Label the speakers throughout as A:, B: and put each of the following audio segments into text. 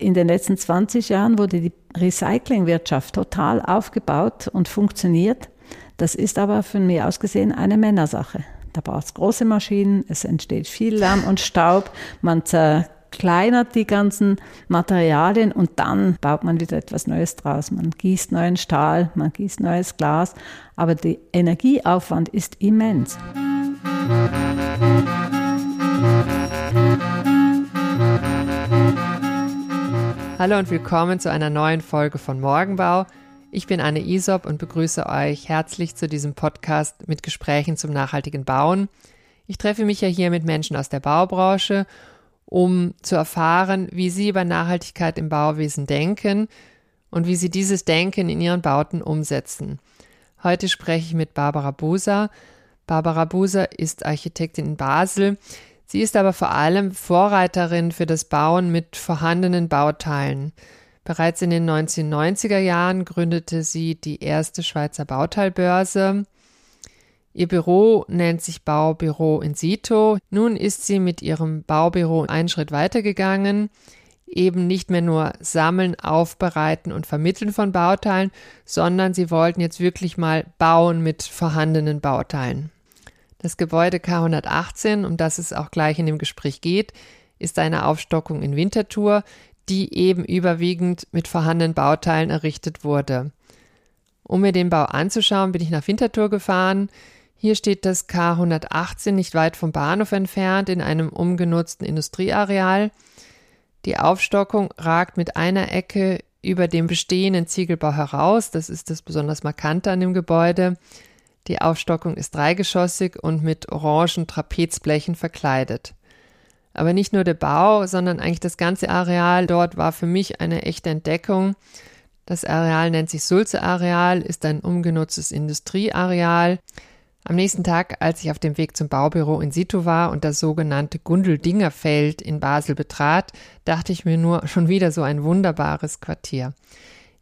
A: In den letzten 20 Jahren wurde die Recyclingwirtschaft total aufgebaut und funktioniert. Das ist aber von mir aus gesehen eine Männersache. Da braucht es große Maschinen, es entsteht viel Lärm und Staub, man zerkleinert die ganzen Materialien und dann baut man wieder etwas Neues draus. Man gießt neuen Stahl, man gießt neues Glas, aber der Energieaufwand ist immens.
B: Hallo und willkommen zu einer neuen Folge von Morgenbau. Ich bin Anne Isop und begrüße euch herzlich zu diesem Podcast mit Gesprächen zum nachhaltigen Bauen. Ich treffe mich ja hier mit Menschen aus der Baubranche, um zu erfahren, wie sie über Nachhaltigkeit im Bauwesen denken und wie sie dieses Denken in ihren Bauten umsetzen. Heute spreche ich mit Barbara Buser. Barbara Buser ist Architektin in Basel. Sie ist aber vor allem Vorreiterin für das Bauen mit vorhandenen Bauteilen. Bereits in den 1990er Jahren gründete sie die erste Schweizer Bauteilbörse. Ihr Büro nennt sich Baubüro in Sito. Nun ist sie mit ihrem Baubüro einen Schritt weitergegangen, eben nicht mehr nur sammeln, aufbereiten und vermitteln von Bauteilen, sondern sie wollten jetzt wirklich mal bauen mit vorhandenen Bauteilen. Das Gebäude K118, um das es auch gleich in dem Gespräch geht, ist eine Aufstockung in Winterthur, die eben überwiegend mit vorhandenen Bauteilen errichtet wurde. Um mir den Bau anzuschauen, bin ich nach Winterthur gefahren. Hier steht das K118 nicht weit vom Bahnhof entfernt in einem umgenutzten Industrieareal. Die Aufstockung ragt mit einer Ecke über dem bestehenden Ziegelbau heraus. Das ist das besonders Markante an dem Gebäude. Die Aufstockung ist dreigeschossig und mit orangen Trapezblechen verkleidet. Aber nicht nur der Bau, sondern eigentlich das ganze Areal dort war für mich eine echte Entdeckung. Das Areal nennt sich Sulze-Areal, ist ein umgenutztes Industrieareal. Am nächsten Tag, als ich auf dem Weg zum Baubüro in situ war und das sogenannte Gundeldinger-Feld in Basel betrat, dachte ich mir nur schon wieder so ein wunderbares Quartier.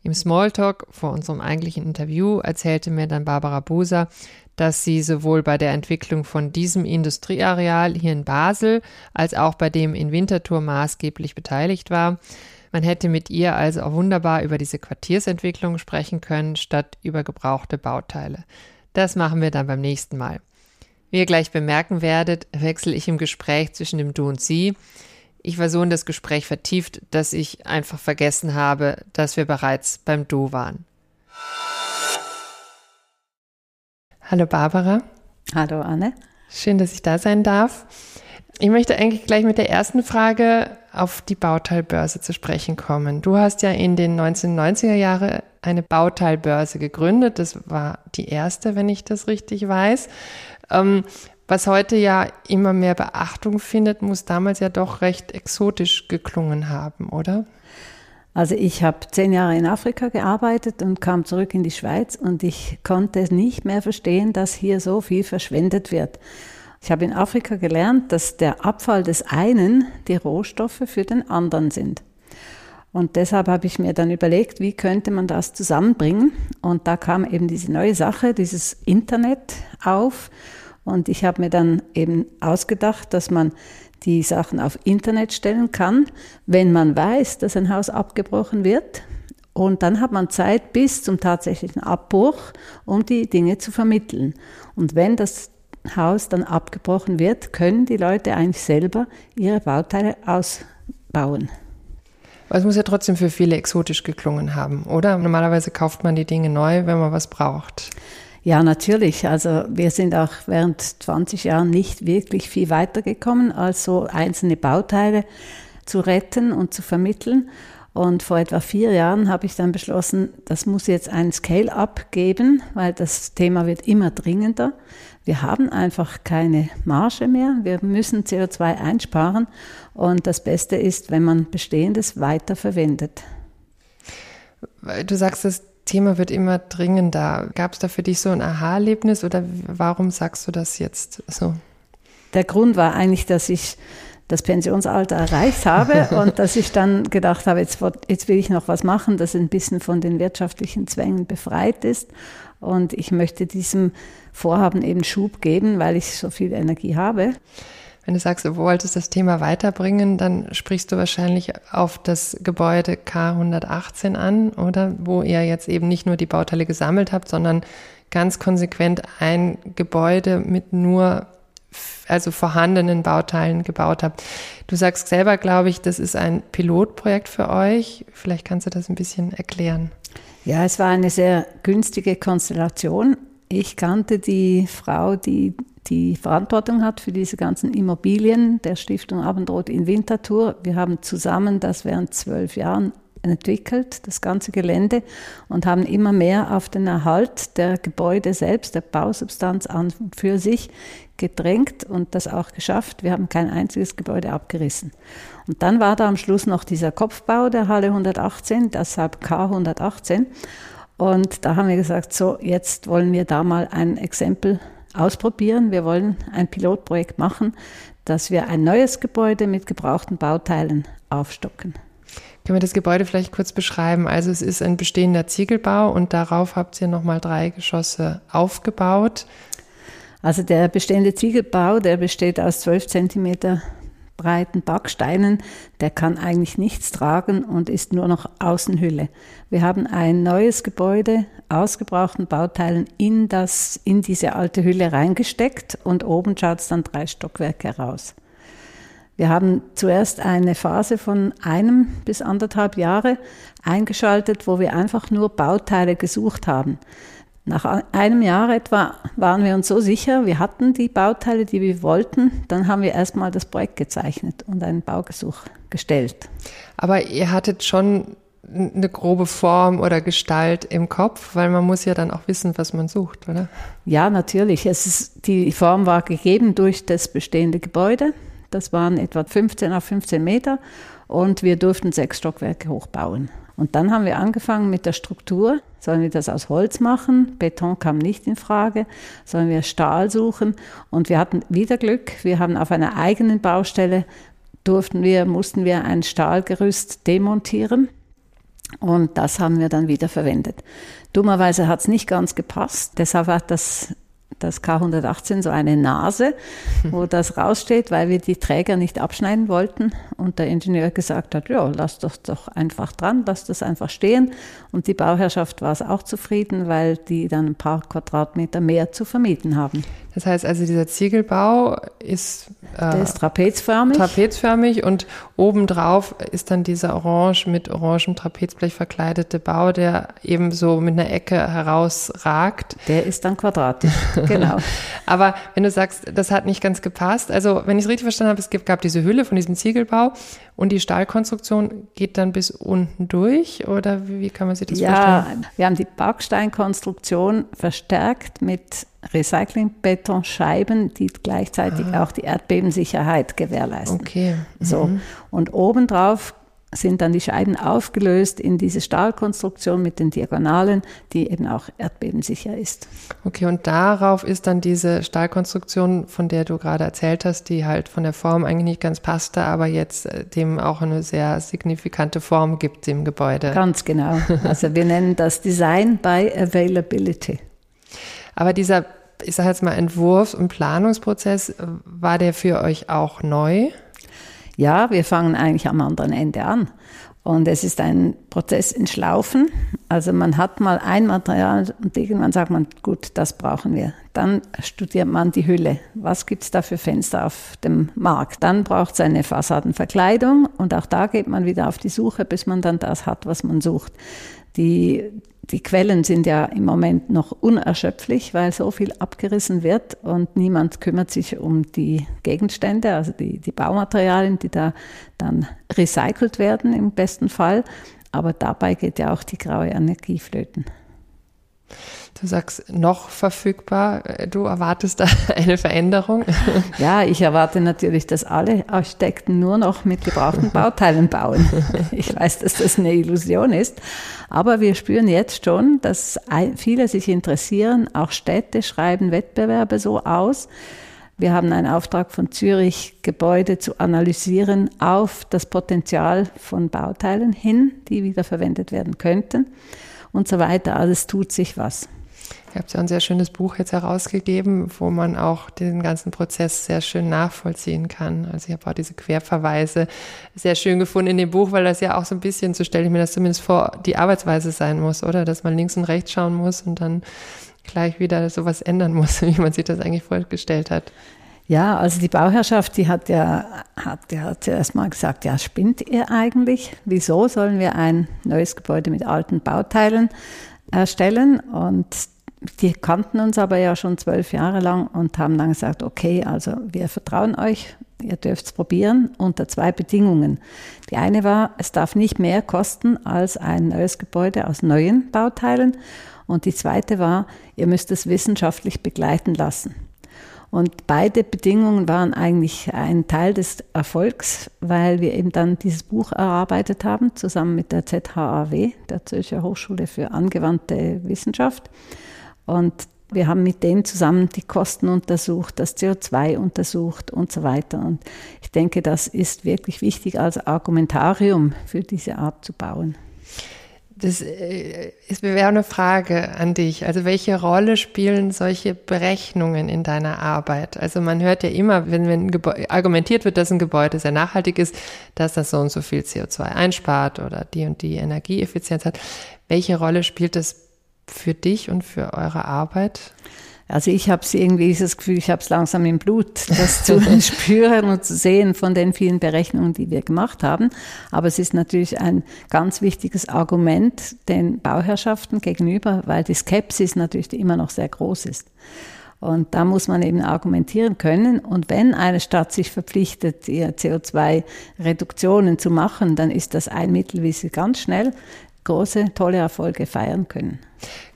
B: Im Smalltalk vor unserem eigentlichen Interview erzählte mir dann Barbara Buser, dass sie sowohl bei der Entwicklung von diesem Industrieareal hier in Basel als auch bei dem in Winterthur maßgeblich beteiligt war. Man hätte mit ihr also auch wunderbar über diese Quartiersentwicklung sprechen können, statt über gebrauchte Bauteile. Das machen wir dann beim nächsten Mal. Wie ihr gleich bemerken werdet, wechsle ich im Gespräch zwischen dem Du und Sie. Ich war so in das Gespräch vertieft, dass ich einfach vergessen habe, dass wir bereits beim Du waren. Hallo Barbara.
A: Hallo Anne.
B: Schön, dass ich da sein darf. Ich möchte eigentlich gleich mit der ersten Frage auf die Bauteilbörse zu sprechen kommen. Du hast ja in den 1990er Jahren eine Bauteilbörse gegründet. Das war die erste, wenn ich das richtig weiß. Ähm, was heute ja immer mehr Beachtung findet, muss damals ja doch recht exotisch geklungen haben, oder?
A: Also ich habe zehn Jahre in Afrika gearbeitet und kam zurück in die Schweiz und ich konnte nicht mehr verstehen, dass hier so viel verschwendet wird. Ich habe in Afrika gelernt, dass der Abfall des einen die Rohstoffe für den anderen sind. Und deshalb habe ich mir dann überlegt, wie könnte man das zusammenbringen. Und da kam eben diese neue Sache, dieses Internet auf. Und ich habe mir dann eben ausgedacht, dass man die Sachen auf Internet stellen kann, wenn man weiß, dass ein Haus abgebrochen wird. Und dann hat man Zeit bis zum tatsächlichen Abbruch, um die Dinge zu vermitteln. Und wenn das Haus dann abgebrochen wird, können die Leute eigentlich selber ihre Bauteile ausbauen.
B: Es muss ja trotzdem für viele exotisch geklungen haben, oder? Normalerweise kauft man die Dinge neu, wenn man was braucht.
A: Ja, natürlich. Also wir sind auch während 20 Jahren nicht wirklich viel weitergekommen, als so einzelne Bauteile zu retten und zu vermitteln. Und vor etwa vier Jahren habe ich dann beschlossen, das muss jetzt ein Scale-up geben, weil das Thema wird immer dringender. Wir haben einfach keine Marge mehr. Wir müssen CO2 einsparen. Und das Beste ist, wenn man Bestehendes weiterverwendet.
B: Du sagst, das Thema wird immer dringender. Gab es da für dich so ein Aha-Erlebnis oder warum sagst du das jetzt so?
A: Der Grund war eigentlich, dass ich das Pensionsalter erreicht habe und dass ich dann gedacht habe, jetzt, jetzt will ich noch was machen, das ein bisschen von den wirtschaftlichen Zwängen befreit ist. Und ich möchte diesem Vorhaben eben Schub geben, weil ich so viel Energie habe.
B: Wenn du sagst, du wolltest das Thema weiterbringen, dann sprichst du wahrscheinlich auf das Gebäude K118 an, oder? Wo ihr jetzt eben nicht nur die Bauteile gesammelt habt, sondern ganz konsequent ein Gebäude mit nur also vorhandenen Bauteilen gebaut habt. Du sagst selber, glaube ich, das ist ein Pilotprojekt für euch. Vielleicht kannst du das ein bisschen erklären.
A: Ja, es war eine sehr günstige Konstellation. Ich kannte die Frau, die die Verantwortung hat für diese ganzen Immobilien der Stiftung Abendrot in Winterthur. Wir haben zusammen das während zwölf Jahren entwickelt, das ganze Gelände, und haben immer mehr auf den Erhalt der Gebäude selbst, der Bausubstanz an und für sich gedrängt und das auch geschafft. Wir haben kein einziges Gebäude abgerissen. Und dann war da am Schluss noch dieser Kopfbau der Halle 118, deshalb K 118. Und da haben wir gesagt, so, jetzt wollen wir da mal ein Exempel ausprobieren. Wir wollen ein Pilotprojekt machen, dass wir ein neues Gebäude mit gebrauchten Bauteilen aufstocken.
B: Können wir das Gebäude vielleicht kurz beschreiben? Also es ist ein bestehender Ziegelbau und darauf habt ihr nochmal drei Geschosse aufgebaut.
A: Also der bestehende Ziegelbau, der besteht aus 12 Zentimeter breiten Backsteinen, der kann eigentlich nichts tragen und ist nur noch Außenhülle. Wir haben ein neues Gebäude aus gebrauchten Bauteilen in, das, in diese alte Hülle reingesteckt und oben schaut es dann drei Stockwerke heraus. Wir haben zuerst eine Phase von einem bis anderthalb Jahre eingeschaltet, wo wir einfach nur Bauteile gesucht haben. Nach einem Jahr etwa waren wir uns so sicher, wir hatten die Bauteile, die wir wollten. Dann haben wir erstmal das Projekt gezeichnet und einen Baugesuch gestellt.
B: Aber ihr hattet schon eine grobe Form oder Gestalt im Kopf, weil man muss ja dann auch wissen, was man sucht, oder?
A: Ja, natürlich. Es ist, die Form war gegeben durch das bestehende Gebäude. Das waren etwa 15 auf 15 Meter und wir durften sechs Stockwerke hochbauen. Und dann haben wir angefangen mit der Struktur. Sollen wir das aus Holz machen? Beton kam nicht in Frage. Sollen wir Stahl suchen? Und wir hatten wieder Glück. Wir haben auf einer eigenen Baustelle durften wir, mussten wir ein Stahlgerüst demontieren. Und das haben wir dann wieder verwendet. Dummerweise hat es nicht ganz gepasst. Deshalb hat das das K118 so eine Nase, wo das raussteht, weil wir die Träger nicht abschneiden wollten. Und der Ingenieur gesagt hat, ja, lass das doch einfach dran, lass das einfach stehen. Und die Bauherrschaft war es auch zufrieden, weil die dann ein paar Quadratmeter mehr zu vermieten haben.
B: Das heißt also, dieser Ziegelbau ist,
A: äh, Der ist trapezförmig.
B: Trapezförmig und obendrauf ist dann dieser orange mit orangem Trapezblech verkleidete Bau, der eben so mit einer Ecke herausragt.
A: Der ist dann quadratisch, genau.
B: Aber wenn du sagst, das hat nicht ganz gepasst, also wenn ich es richtig verstanden habe, es gab diese Hülle von diesem Ziegelbau und die Stahlkonstruktion geht dann bis unten durch oder wie kann man sich das
A: ja,
B: vorstellen?
A: Ja, wir haben die Backsteinkonstruktion verstärkt mit Recyclingbetonscheiben, die gleichzeitig ah. auch die Erdbebensicherheit gewährleisten.
B: Okay.
A: Mhm. So. Und obendrauf sind dann die Scheiben aufgelöst in diese Stahlkonstruktion mit den Diagonalen, die eben auch erdbebensicher ist.
B: Okay, und darauf ist dann diese Stahlkonstruktion, von der du gerade erzählt hast, die halt von der Form eigentlich nicht ganz passte, aber jetzt äh, dem auch eine sehr signifikante Form gibt im Gebäude.
A: Ganz genau. Also wir nennen das Design by Availability.
B: Aber dieser, ich sage jetzt mal, Entwurfs- und Planungsprozess, war der für euch auch neu?
A: Ja, wir fangen eigentlich am anderen Ende an. Und es ist ein Prozess in Schlaufen. Also man hat mal ein Material und irgendwann sagt man, gut, das brauchen wir. Dann studiert man die Hülle. Was gibt es da für Fenster auf dem Markt? Dann braucht es eine Fassadenverkleidung und auch da geht man wieder auf die Suche, bis man dann das hat, was man sucht. Die die Quellen sind ja im Moment noch unerschöpflich, weil so viel abgerissen wird und niemand kümmert sich um die Gegenstände, also die, die Baumaterialien, die da dann recycelt werden im besten Fall. Aber dabei geht ja auch die graue Energie flöten.
B: Du sagst noch verfügbar. Du erwartest da eine Veränderung?
A: Ja, ich erwarte natürlich, dass alle Architekten nur noch mit gebrauchten Bauteilen bauen. Ich weiß, dass das eine Illusion ist. Aber wir spüren jetzt schon, dass viele sich interessieren. Auch Städte schreiben Wettbewerbe so aus. Wir haben einen Auftrag von Zürich, Gebäude zu analysieren auf das Potenzial von Bauteilen hin, die wiederverwendet werden könnten und so weiter. Also es tut sich was.
B: Ihr habt ja ein sehr schönes Buch jetzt herausgegeben, wo man auch den ganzen Prozess sehr schön nachvollziehen kann. Also ich habe auch diese Querverweise sehr schön gefunden in dem Buch, weil das ja auch so ein bisschen, so stelle ich mir das zumindest vor, die Arbeitsweise sein muss, oder? Dass man links und rechts schauen muss und dann gleich wieder sowas ändern muss, wie man sich das eigentlich vorgestellt hat.
A: Ja, also die Bauherrschaft, die hat ja, hat ja zuerst mal gesagt, ja, spinnt ihr eigentlich? Wieso sollen wir ein neues Gebäude mit alten Bauteilen erstellen? Und die kannten uns aber ja schon zwölf Jahre lang und haben dann gesagt, okay, also wir vertrauen euch, ihr dürft es probieren unter zwei Bedingungen. Die eine war, es darf nicht mehr kosten als ein neues Gebäude aus neuen Bauteilen. Und die zweite war, ihr müsst es wissenschaftlich begleiten lassen. Und beide Bedingungen waren eigentlich ein Teil des Erfolgs, weil wir eben dann dieses Buch erarbeitet haben, zusammen mit der ZHAW, der Zürcher Hochschule für angewandte Wissenschaft. Und wir haben mit denen zusammen die Kosten untersucht, das CO2 untersucht und so weiter. Und ich denke, das ist wirklich wichtig als Argumentarium für diese Art zu bauen.
B: Das äh, ist wäre eine Frage an dich. Also welche Rolle spielen solche Berechnungen in deiner Arbeit? Also man hört ja immer, wenn, wenn argumentiert wird, dass ein Gebäude sehr nachhaltig ist, dass das so und so viel CO2 einspart oder die und die Energieeffizienz hat. Welche Rolle spielt das für dich und für eure Arbeit?
A: Also ich habe irgendwie das Gefühl, ich habe es langsam im Blut, das zu spüren und zu sehen von den vielen Berechnungen, die wir gemacht haben. Aber es ist natürlich ein ganz wichtiges Argument den Bauherrschaften gegenüber, weil die Skepsis natürlich immer noch sehr groß ist. Und da muss man eben argumentieren können. Und wenn eine Stadt sich verpflichtet, ihr CO2-Reduktionen zu machen, dann ist das ein Mittel, wie sie ganz schnell große, tolle Erfolge feiern können.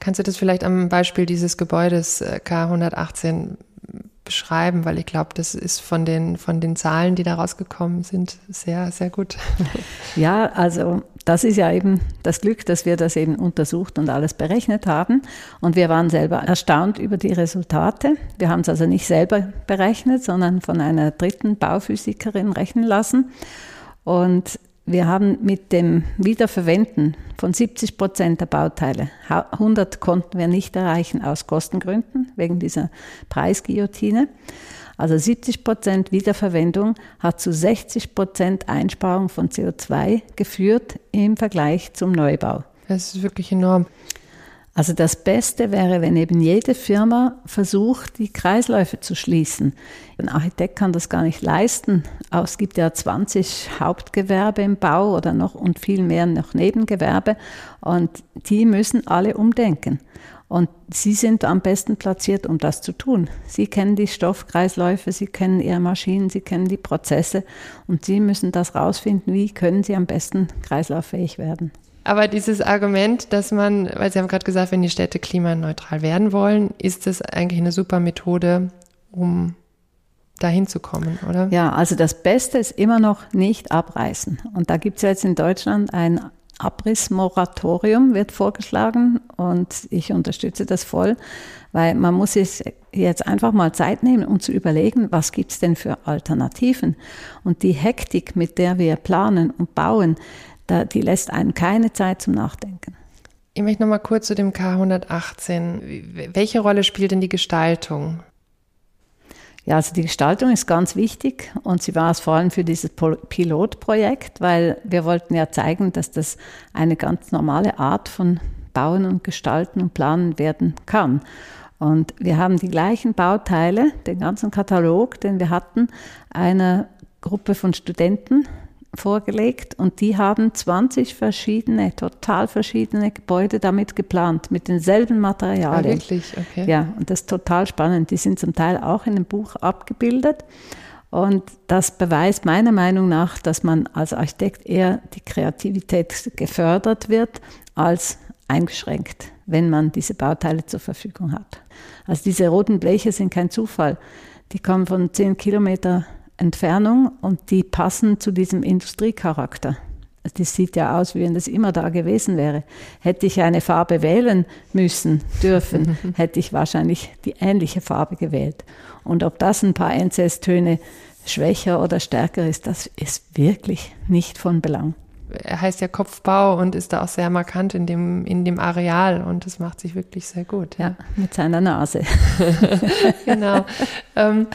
B: Kannst du das vielleicht am Beispiel dieses Gebäudes äh, K118 beschreiben, weil ich glaube, das ist von den, von den Zahlen, die da rausgekommen sind, sehr, sehr gut.
A: Ja, also das ist ja eben das Glück, dass wir das eben untersucht und alles berechnet haben. Und wir waren selber erstaunt über die Resultate. Wir haben es also nicht selber berechnet, sondern von einer dritten Bauphysikerin rechnen lassen. Und wir haben mit dem Wiederverwenden von 70 Prozent der Bauteile, 100 konnten wir nicht erreichen aus Kostengründen wegen dieser Preisguillotine. Also 70 Prozent Wiederverwendung hat zu 60 Prozent Einsparung von CO2 geführt im Vergleich zum Neubau.
B: Das ist wirklich enorm.
A: Also das Beste wäre, wenn eben jede Firma versucht, die Kreisläufe zu schließen. Ein Architekt kann das gar nicht leisten. Es gibt ja 20 Hauptgewerbe im Bau oder noch und viel mehr noch Nebengewerbe und die müssen alle umdenken. Und Sie sind am besten platziert, um das zu tun. Sie kennen die Stoffkreisläufe, Sie kennen Ihre Maschinen, Sie kennen die Prozesse und Sie müssen das rausfinden, wie können Sie am besten kreislauffähig werden.
B: Aber dieses Argument, dass man, weil Sie haben gerade gesagt, wenn die Städte klimaneutral werden wollen, ist das eigentlich eine super Methode, um dahin zu kommen, oder?
A: Ja, also das Beste ist immer noch nicht abreißen. Und da gibt es ja jetzt in Deutschland ein Abrissmoratorium, wird vorgeschlagen und ich unterstütze das voll, weil man muss sich jetzt einfach mal Zeit nehmen, um zu überlegen, was gibt es denn für Alternativen. Und die Hektik, mit der wir planen und bauen, da, die lässt einem keine Zeit zum Nachdenken.
B: Ich möchte noch mal kurz zu dem K118. Welche Rolle spielt denn die Gestaltung?
A: Ja, also die Gestaltung ist ganz wichtig und sie war es vor allem für dieses Pilotprojekt, weil wir wollten ja zeigen, dass das eine ganz normale Art von Bauen und Gestalten und Planen werden kann. Und wir haben die gleichen Bauteile, den ganzen Katalog, den wir hatten, einer Gruppe von Studenten vorgelegt und die haben 20 verschiedene, total verschiedene Gebäude damit geplant, mit denselben Materialien.
B: Ah, wirklich? Okay.
A: Ja, und das ist total spannend. Die sind zum Teil auch in dem Buch abgebildet. Und das beweist meiner Meinung nach, dass man als Architekt eher die Kreativität gefördert wird als eingeschränkt, wenn man diese Bauteile zur Verfügung hat. Also diese roten Bleche sind kein Zufall. Die kommen von 10 Kilometer Entfernung und die passen zu diesem Industriecharakter. Das sieht ja aus, wie wenn das immer da gewesen wäre. Hätte ich eine Farbe wählen müssen, dürfen, hätte ich wahrscheinlich die ähnliche Farbe gewählt. Und ob das ein paar NCS-Töne schwächer oder stärker ist, das ist wirklich nicht von Belang.
B: Er heißt ja Kopfbau und ist da auch sehr markant in dem, in dem Areal und das macht sich wirklich sehr gut.
A: Ja, mit seiner Nase.
B: genau. Ähm,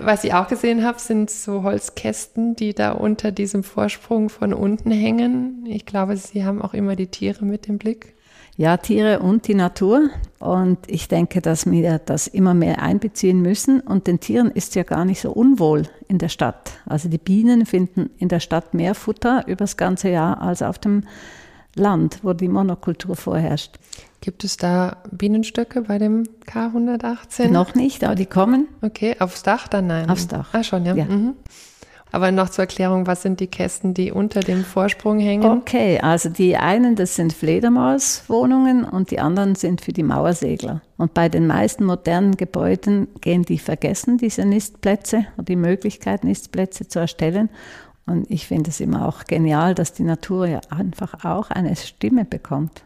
B: was ich auch gesehen habe, sind so Holzkästen, die da unter diesem Vorsprung von unten hängen. Ich glaube, Sie haben auch immer die Tiere mit im Blick.
A: Ja, Tiere und die Natur. Und ich denke, dass wir das immer mehr einbeziehen müssen. Und den Tieren ist ja gar nicht so unwohl in der Stadt. Also die Bienen finden in der Stadt mehr Futter übers ganze Jahr als auf dem Land, wo die Monokultur vorherrscht.
B: Gibt es da Bienenstöcke bei dem K118?
A: Noch nicht, aber die kommen.
B: Okay, aufs Dach dann nein?
A: Aufs Dach.
B: Ah, schon, ja. ja. Mhm. Aber noch zur Erklärung, was sind die Kästen, die unter dem Vorsprung hängen?
A: Okay, also die einen, das sind Fledermauswohnungen und die anderen sind für die Mauersegler. Und bei den meisten modernen Gebäuden gehen die vergessen, diese Nistplätze oder die Möglichkeit, Nistplätze zu erstellen. Und ich finde es immer auch genial, dass die Natur ja einfach auch eine Stimme bekommt.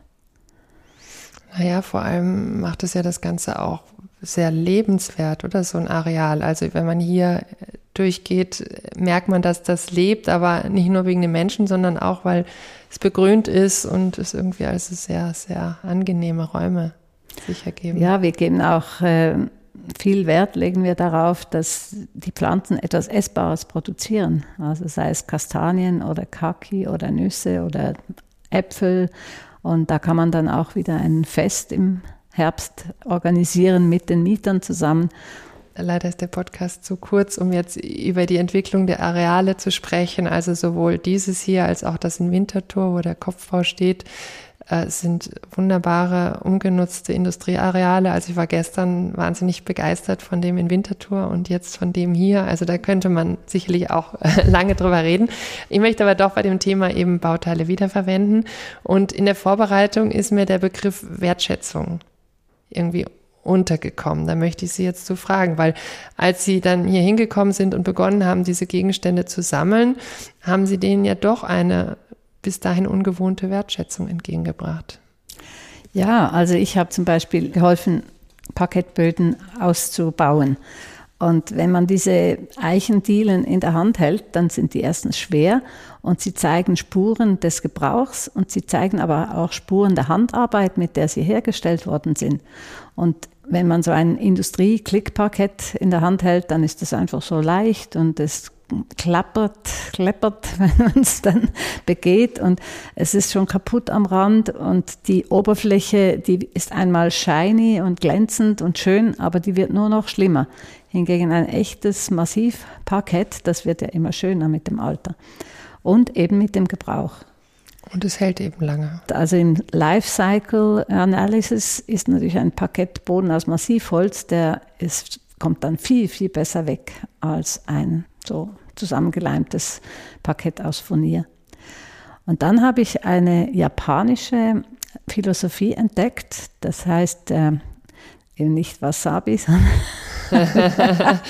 B: Naja, vor allem macht es ja das Ganze auch sehr lebenswert, oder so ein Areal. Also wenn man hier durchgeht, merkt man, dass das lebt, aber nicht nur wegen den Menschen, sondern auch, weil es begrünt ist und es irgendwie also sehr, sehr angenehme Räume sich ergeben.
A: Ja, wir geben auch äh, viel Wert, legen wir darauf, dass die Pflanzen etwas Essbares produzieren. Also sei es Kastanien oder Kaki oder Nüsse oder Äpfel. Und da kann man dann auch wieder ein Fest im Herbst organisieren mit den Mietern zusammen
B: Leider ist der Podcast zu kurz, um jetzt über die Entwicklung der Areale zu sprechen. Also sowohl dieses hier als auch das in Winterthur, wo der Kopfbau steht, äh, sind wunderbare, ungenutzte Industrieareale. Also ich war gestern wahnsinnig begeistert von dem in Winterthur und jetzt von dem hier. Also da könnte man sicherlich auch lange drüber reden. Ich möchte aber doch bei dem Thema eben Bauteile wiederverwenden. Und in der Vorbereitung ist mir der Begriff Wertschätzung irgendwie untergekommen? Da möchte ich Sie jetzt zu fragen, weil als Sie dann hier hingekommen sind und begonnen haben, diese Gegenstände zu sammeln, haben Sie denen ja doch eine bis dahin ungewohnte Wertschätzung entgegengebracht.
A: Ja, also ich habe zum Beispiel geholfen, Parkettböden auszubauen. Und wenn man diese Eichendielen in der Hand hält, dann sind die erstens schwer und sie zeigen Spuren des Gebrauchs und sie zeigen aber auch Spuren der Handarbeit, mit der sie hergestellt worden sind. Und wenn man so ein Industrie-Klickparkett in der Hand hält, dann ist es einfach so leicht und es klappert, kleppert, wenn man es dann begeht und es ist schon kaputt am Rand und die Oberfläche, die ist einmal shiny und glänzend und schön, aber die wird nur noch schlimmer. Hingegen ein echtes Massivparkett, das wird ja immer schöner mit dem Alter und eben mit dem Gebrauch.
B: Und es hält eben lange.
A: Also im Lifecycle Analysis ist natürlich ein Parkettboden aus Massivholz, der ist, kommt dann viel, viel besser weg als ein so zusammengeleimtes Parkett aus Furnier. Und dann habe ich eine japanische Philosophie entdeckt, das heißt äh, eben nicht Wasabi, sondern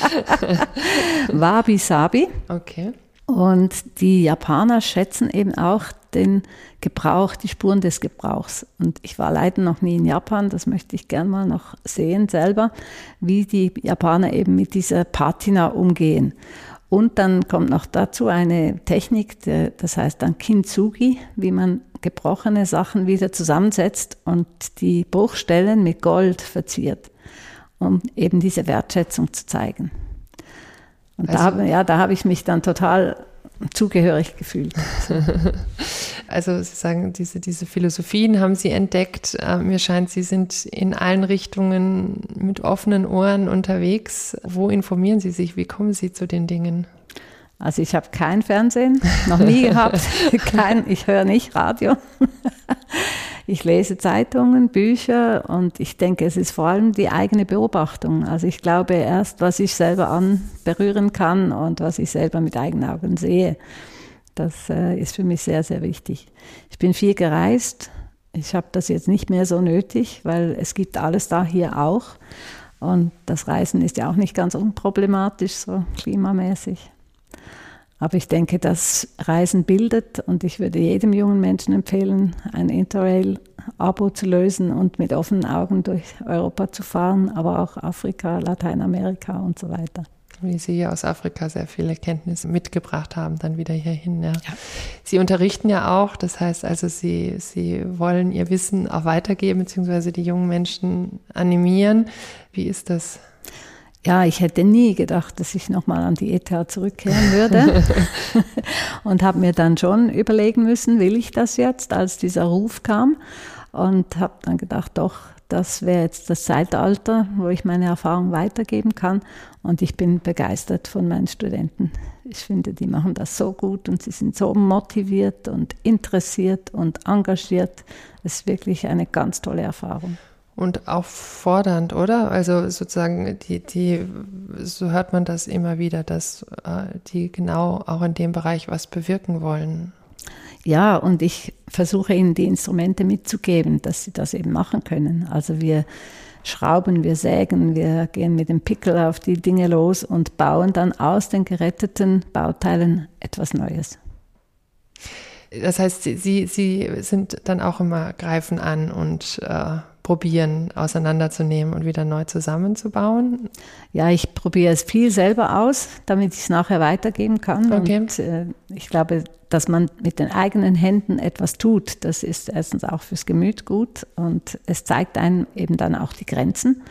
A: Wabi-Sabi.
B: Okay.
A: Und die Japaner schätzen eben auch den Gebrauch, die Spuren des Gebrauchs. Und ich war leider noch nie in Japan, das möchte ich gern mal noch sehen selber, wie die Japaner eben mit dieser Patina umgehen. Und dann kommt noch dazu eine Technik, das heißt dann Kintsugi, wie man gebrochene Sachen wieder zusammensetzt und die Bruchstellen mit Gold verziert, um eben diese Wertschätzung zu zeigen. Und also, da, ja, da habe ich mich dann total zugehörig gefühlt.
B: Also Sie sagen, diese, diese Philosophien haben Sie entdeckt. Äh, mir scheint, Sie sind in allen Richtungen mit offenen Ohren unterwegs. Wo informieren Sie sich? Wie kommen Sie zu den Dingen?
A: Also ich habe kein Fernsehen, noch nie gehabt. kein, ich höre nicht Radio. Ich lese Zeitungen, Bücher und ich denke, es ist vor allem die eigene Beobachtung. Also ich glaube erst, was ich selber anberühren kann und was ich selber mit eigenen Augen sehe. Das äh, ist für mich sehr, sehr wichtig. Ich bin viel gereist. Ich habe das jetzt nicht mehr so nötig, weil es gibt alles da hier auch. Und das Reisen ist ja auch nicht ganz unproblematisch, so klimamäßig. Aber ich denke, das Reisen bildet und ich würde jedem jungen Menschen empfehlen, ein Interrail-Abo zu lösen und mit offenen Augen durch Europa zu fahren, aber auch Afrika, Lateinamerika und so weiter.
B: wie Sie aus Afrika sehr viele Kenntnisse mitgebracht haben, dann wieder hierhin. Ja. ja. Sie unterrichten ja auch, das heißt also, Sie, Sie wollen Ihr Wissen auch weitergeben, beziehungsweise die jungen Menschen animieren. Wie ist das?
A: Ja, ich hätte nie gedacht, dass ich nochmal an die ETH zurückkehren würde. und habe mir dann schon überlegen müssen, will ich das jetzt, als dieser Ruf kam. Und habe dann gedacht, doch, das wäre jetzt das Zeitalter, wo ich meine Erfahrung weitergeben kann. Und ich bin begeistert von meinen Studenten. Ich finde, die machen das so gut und sie sind so motiviert und interessiert und engagiert. Es ist wirklich eine ganz tolle Erfahrung.
B: Und auch fordernd, oder? Also sozusagen, die, die, so hört man das immer wieder, dass äh, die genau auch in dem Bereich was bewirken wollen.
A: Ja, und ich versuche ihnen die Instrumente mitzugeben, dass sie das eben machen können. Also wir schrauben, wir sägen, wir gehen mit dem Pickel auf die Dinge los und bauen dann aus den geretteten Bauteilen etwas Neues.
B: Das heißt, Sie, Sie, Sie sind dann auch immer greifen an und äh, probieren auseinanderzunehmen und wieder neu zusammenzubauen?
A: Ja, ich probiere es viel selber aus, damit ich es nachher weitergeben kann. Okay. Und äh, ich glaube, dass man mit den eigenen Händen etwas tut, das ist erstens auch fürs Gemüt gut und es zeigt einem eben dann auch die Grenzen.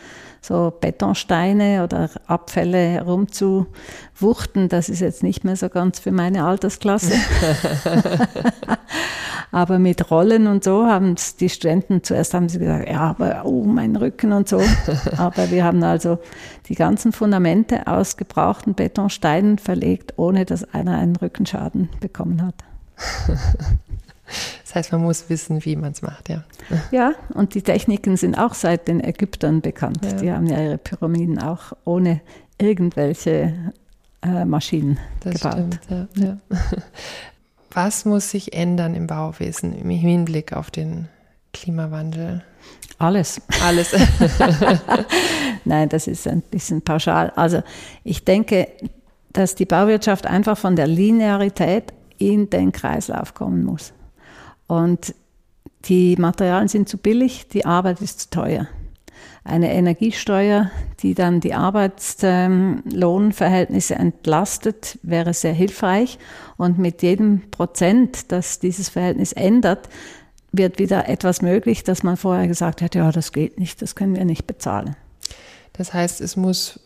A: So Betonsteine oder Abfälle herumzuwuchten, das ist jetzt nicht mehr so ganz für meine Altersklasse. aber mit Rollen und so haben die Studenten zuerst haben sie gesagt, ja, aber oh, mein Rücken und so. aber wir haben also die ganzen Fundamente aus gebrauchten Betonsteinen verlegt, ohne dass einer einen Rückenschaden bekommen hat.
B: Das heißt, man muss wissen, wie man es macht, ja.
A: Ja, und die Techniken sind auch seit den Ägyptern bekannt. Ja. Die haben ja ihre Pyramiden auch ohne irgendwelche äh, Maschinen das gebaut. Stimmt, ja, ja.
B: Was muss sich ändern im Bauwesen im Hinblick auf den Klimawandel?
A: Alles.
B: Alles.
A: Nein, das ist ein bisschen pauschal. Also ich denke, dass die Bauwirtschaft einfach von der Linearität in den Kreislauf kommen muss. Und die Materialien sind zu billig, die Arbeit ist zu teuer. Eine Energiesteuer, die dann die Arbeitslohnverhältnisse entlastet, wäre sehr hilfreich. Und mit jedem Prozent, das dieses Verhältnis ändert, wird wieder etwas möglich, dass man vorher gesagt hat, ja, das geht nicht, das können wir nicht bezahlen.
B: Das heißt, es muss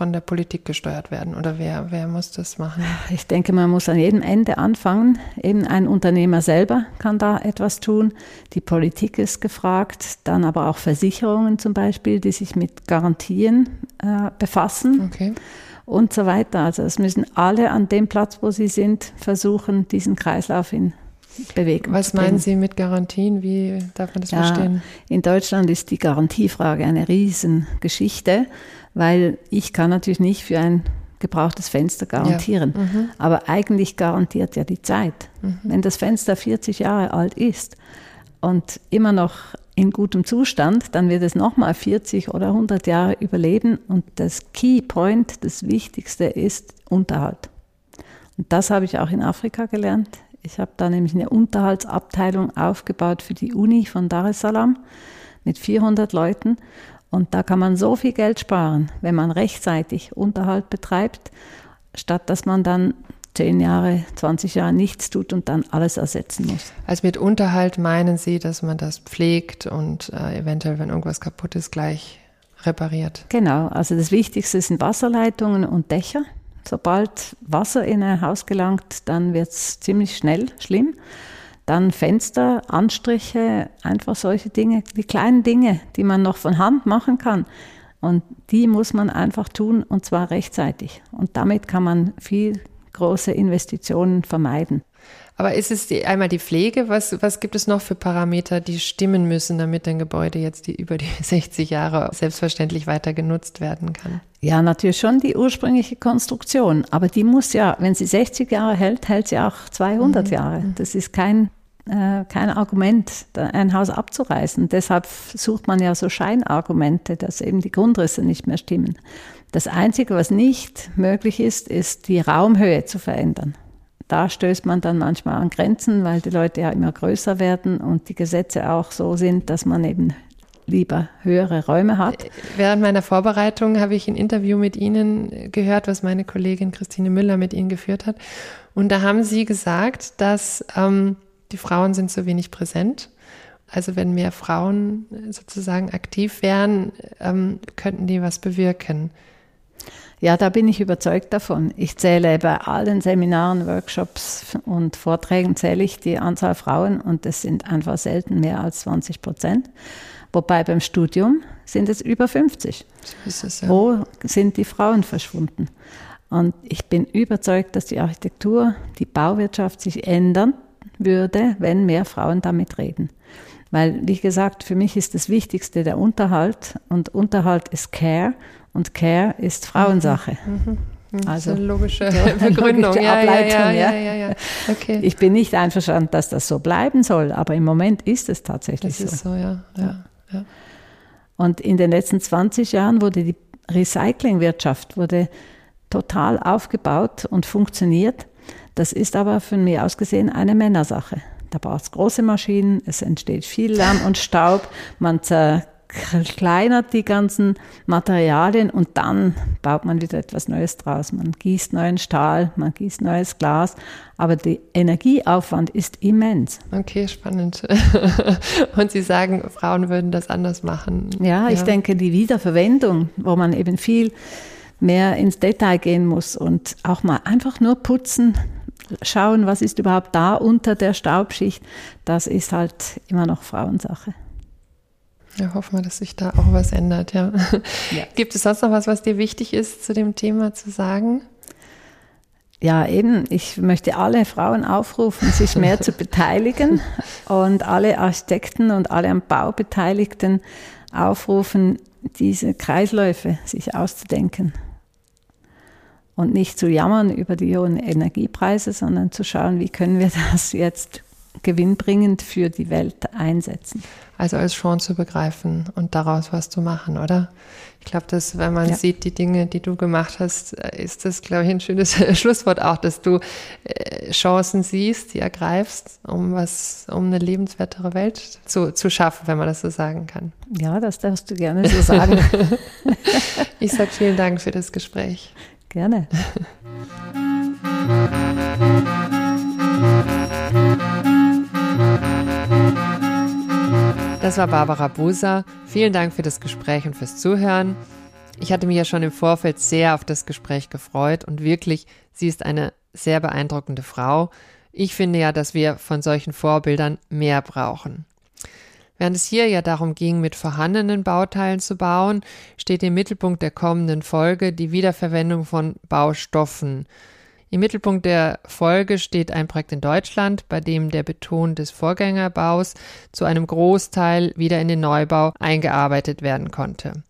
B: von der Politik gesteuert werden oder wer, wer muss das machen?
A: Ich denke, man muss an jedem Ende anfangen. Eben ein Unternehmer selber kann da etwas tun. Die Politik ist gefragt, dann aber auch Versicherungen zum Beispiel, die sich mit Garantien äh, befassen. Okay. Und so weiter. Also es müssen alle an dem Platz, wo sie sind, versuchen, diesen Kreislauf in Bewegung
B: Was meinen Sie mit Garantien? Wie darf man das ja, verstehen?
A: In Deutschland ist die Garantiefrage eine Riesengeschichte weil ich kann natürlich nicht für ein gebrauchtes Fenster garantieren. Ja. Mhm. Aber eigentlich garantiert ja die Zeit. Mhm. Wenn das Fenster 40 Jahre alt ist und immer noch in gutem Zustand, dann wird es nochmal 40 oder 100 Jahre überleben. Und das Key Point, das Wichtigste ist Unterhalt. Und das habe ich auch in Afrika gelernt. Ich habe da nämlich eine Unterhaltsabteilung aufgebaut für die Uni von Dar es Salaam mit 400 Leuten. Und da kann man so viel Geld sparen, wenn man rechtzeitig Unterhalt betreibt, statt dass man dann zehn Jahre, 20 Jahre nichts tut und dann alles ersetzen muss.
B: Also mit Unterhalt meinen Sie, dass man das pflegt und äh, eventuell, wenn irgendwas kaputt ist, gleich repariert?
A: Genau, also das Wichtigste sind Wasserleitungen und Dächer. Sobald Wasser in ein Haus gelangt, dann wird es ziemlich schnell schlimm. Dann Fenster, Anstriche, einfach solche Dinge, die kleinen Dinge, die man noch von Hand machen kann. Und die muss man einfach tun und zwar rechtzeitig. Und damit kann man viel große Investitionen vermeiden.
B: Aber ist es die, einmal die Pflege? Was, was gibt es noch für Parameter, die stimmen müssen, damit ein Gebäude jetzt die, über die 60 Jahre selbstverständlich weiter genutzt werden kann?
A: Ja, natürlich schon die ursprüngliche Konstruktion. Aber die muss ja, wenn sie 60 Jahre hält, hält sie auch 200 mhm. Jahre. Das ist kein äh, kein Argument, ein Haus abzureißen. Deshalb sucht man ja so Scheinargumente, dass eben die Grundrisse nicht mehr stimmen. Das Einzige, was nicht möglich ist, ist die Raumhöhe zu verändern. Da stößt man dann manchmal an Grenzen, weil die Leute ja immer größer werden und die Gesetze auch so sind, dass man eben lieber höhere Räume hat.
B: Während meiner Vorbereitung habe ich ein Interview mit Ihnen gehört, was meine Kollegin Christine Müller mit Ihnen geführt hat. Und da haben Sie gesagt, dass ähm, die Frauen sind so wenig präsent. Also wenn mehr Frauen sozusagen aktiv wären, ähm, könnten die was bewirken.
A: Ja, da bin ich überzeugt davon. Ich zähle bei allen Seminaren, Workshops und Vorträgen zähle ich die Anzahl Frauen und es sind einfach selten mehr als 20 Prozent. Wobei beim Studium sind es über 50. So es, ja. Wo sind die Frauen verschwunden? Und ich bin überzeugt, dass die Architektur, die Bauwirtschaft sich ändern würde, wenn mehr Frauen damit reden. Weil, wie gesagt, für mich ist das Wichtigste der Unterhalt und Unterhalt ist Care und Care ist Frauensache. Mhm.
B: Mhm. Also eine logische Begründung, logische
A: Ableitung. Ja, ja, ja, okay. Ich bin nicht einverstanden, dass das so bleiben soll, aber im Moment ist es tatsächlich
B: das so. Ist so ja.
A: Und in den letzten 20 Jahren wurde die Recyclingwirtschaft wurde total aufgebaut und funktioniert. Das ist aber von mir aus gesehen eine Männersache. Da braucht es große Maschinen, es entsteht viel Lärm und Staub, man zerkleinert die ganzen Materialien und dann baut man wieder etwas Neues draus. Man gießt neuen Stahl, man gießt neues Glas, aber der Energieaufwand ist immens.
B: Okay, spannend. und Sie sagen, Frauen würden das anders machen.
A: Ja, ja, ich denke, die Wiederverwendung, wo man eben viel mehr ins Detail gehen muss und auch mal einfach nur putzen, schauen, was ist überhaupt da unter der Staubschicht, das ist halt immer noch Frauensache.
B: Ja, hoffen wir, dass sich da auch was ändert, ja. ja. Gibt es sonst noch was, was dir wichtig ist, zu dem Thema zu sagen?
A: Ja, eben, ich möchte alle Frauen aufrufen, sich mehr zu beteiligen und alle Architekten und alle am Bau Beteiligten aufrufen, diese Kreisläufe sich auszudenken und nicht zu jammern über die hohen Energiepreise, sondern zu schauen, wie können wir das jetzt gewinnbringend für die Welt einsetzen.
B: Also als Chance zu begreifen und daraus was zu machen, oder? Ich glaube, dass wenn man ja. sieht, die Dinge, die du gemacht hast, ist das, glaube ich, ein schönes Schlusswort auch, dass du äh, Chancen siehst, die ergreifst, um was, um eine lebenswertere Welt zu, zu schaffen, wenn man das so sagen kann.
A: Ja, das darfst du gerne so sagen.
B: ich sage vielen Dank für das Gespräch.
A: Gerne.
B: Das war Barbara Buser. Vielen Dank für das Gespräch und fürs Zuhören. Ich hatte mich ja schon im Vorfeld sehr auf das Gespräch gefreut und wirklich, sie ist eine sehr beeindruckende Frau. Ich finde ja, dass wir von solchen Vorbildern mehr brauchen. Während es hier ja darum ging, mit vorhandenen Bauteilen zu bauen, steht im Mittelpunkt der kommenden Folge die Wiederverwendung von Baustoffen. Im Mittelpunkt der Folge steht ein Projekt in Deutschland, bei dem der Beton des Vorgängerbaus zu einem Großteil wieder in den Neubau eingearbeitet werden konnte.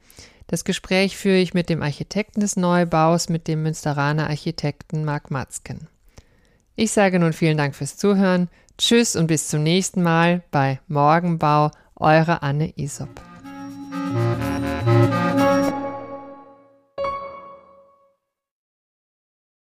B: Das Gespräch führe ich mit dem Architekten des Neubaus, mit dem Münsteraner Architekten Marc Matzken. Ich sage nun vielen Dank fürs Zuhören. Tschüss und bis zum nächsten Mal bei Morgenbau, eure Anne Isop.